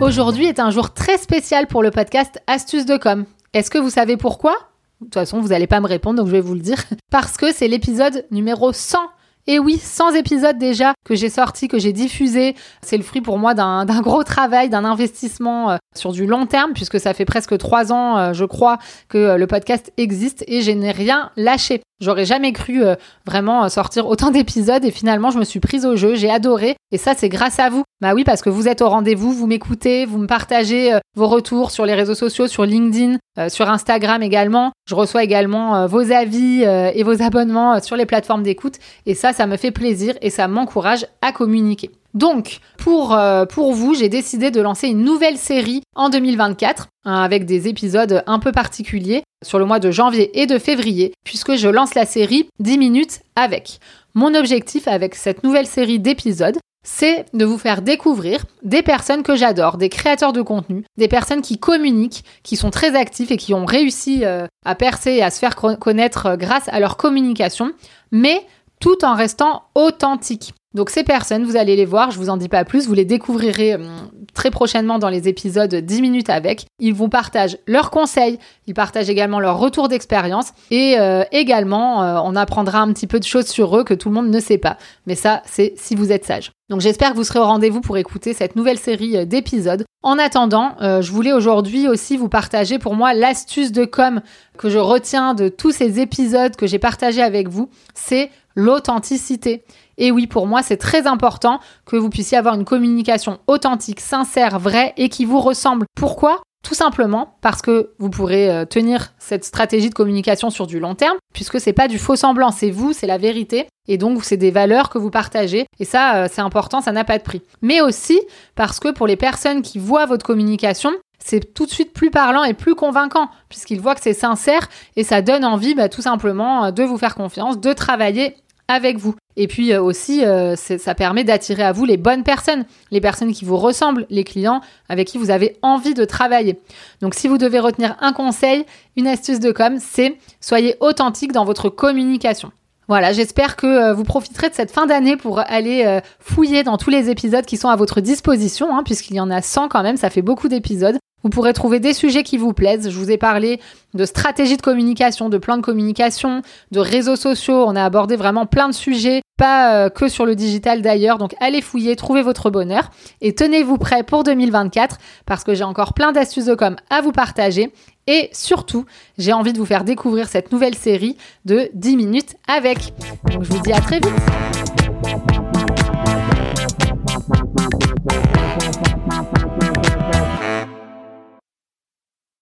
Aujourd'hui est un jour très spécial pour le podcast Astuces de com. Est-ce que vous savez pourquoi? De toute façon, vous n'allez pas me répondre, donc je vais vous le dire. Parce que c'est l'épisode numéro 100 et oui, 100 épisodes déjà que j'ai sortis, que j'ai diffusés. C'est le fruit pour moi d'un gros travail, d'un investissement euh, sur du long terme, puisque ça fait presque trois ans, euh, je crois, que euh, le podcast existe et je n'ai rien lâché. J'aurais jamais cru vraiment sortir autant d'épisodes et finalement je me suis prise au jeu, j'ai adoré et ça c'est grâce à vous. Bah oui parce que vous êtes au rendez-vous, vous m'écoutez, vous me partagez vos retours sur les réseaux sociaux, sur LinkedIn, sur Instagram également. Je reçois également vos avis et vos abonnements sur les plateformes d'écoute et ça ça me fait plaisir et ça m'encourage à communiquer. Donc, pour, euh, pour vous, j'ai décidé de lancer une nouvelle série en 2024 hein, avec des épisodes un peu particuliers sur le mois de janvier et de février, puisque je lance la série 10 minutes avec. Mon objectif avec cette nouvelle série d'épisodes, c'est de vous faire découvrir des personnes que j'adore, des créateurs de contenu, des personnes qui communiquent, qui sont très actifs et qui ont réussi euh, à percer et à se faire connaître euh, grâce à leur communication, mais tout en restant authentique. Donc ces personnes, vous allez les voir, je vous en dis pas plus, vous les découvrirez hum, très prochainement dans les épisodes 10 minutes avec. Ils vous partagent leurs conseils, ils partagent également leur retour d'expérience et euh, également euh, on apprendra un petit peu de choses sur eux que tout le monde ne sait pas. Mais ça, c'est si vous êtes sage. Donc j'espère que vous serez au rendez-vous pour écouter cette nouvelle série euh, d'épisodes. En attendant, je voulais aujourd'hui aussi vous partager pour moi l'astuce de com que je retiens de tous ces épisodes que j'ai partagés avec vous, c'est l'authenticité. Et oui, pour moi, c'est très important que vous puissiez avoir une communication authentique, sincère, vraie et qui vous ressemble. Pourquoi? Tout simplement parce que vous pourrez euh, tenir cette stratégie de communication sur du long terme, puisque c'est pas du faux semblant, c'est vous, c'est la vérité, et donc c'est des valeurs que vous partagez, et ça euh, c'est important, ça n'a pas de prix. Mais aussi parce que pour les personnes qui voient votre communication, c'est tout de suite plus parlant et plus convaincant, puisqu'ils voient que c'est sincère et ça donne envie bah, tout simplement euh, de vous faire confiance, de travailler avec vous. Et puis euh, aussi, euh, ça permet d'attirer à vous les bonnes personnes, les personnes qui vous ressemblent, les clients avec qui vous avez envie de travailler. Donc si vous devez retenir un conseil, une astuce de com, c'est soyez authentique dans votre communication. Voilà, j'espère que euh, vous profiterez de cette fin d'année pour aller fouiller dans tous les épisodes qui sont à votre disposition, hein, puisqu'il y en a 100 quand même, ça fait beaucoup d'épisodes. Vous pourrez trouver des sujets qui vous plaisent. Je vous ai parlé de stratégie de communication, de plan de communication, de réseaux sociaux. On a abordé vraiment plein de sujets, pas euh, que sur le digital d'ailleurs. Donc allez fouiller, trouvez votre bonheur et tenez-vous prêt pour 2024 parce que j'ai encore plein d'astuces de com à vous partager. Et surtout, j'ai envie de vous faire découvrir cette nouvelle série de 10 minutes avec. Donc je vous dis à très vite.